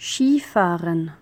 Skifahren.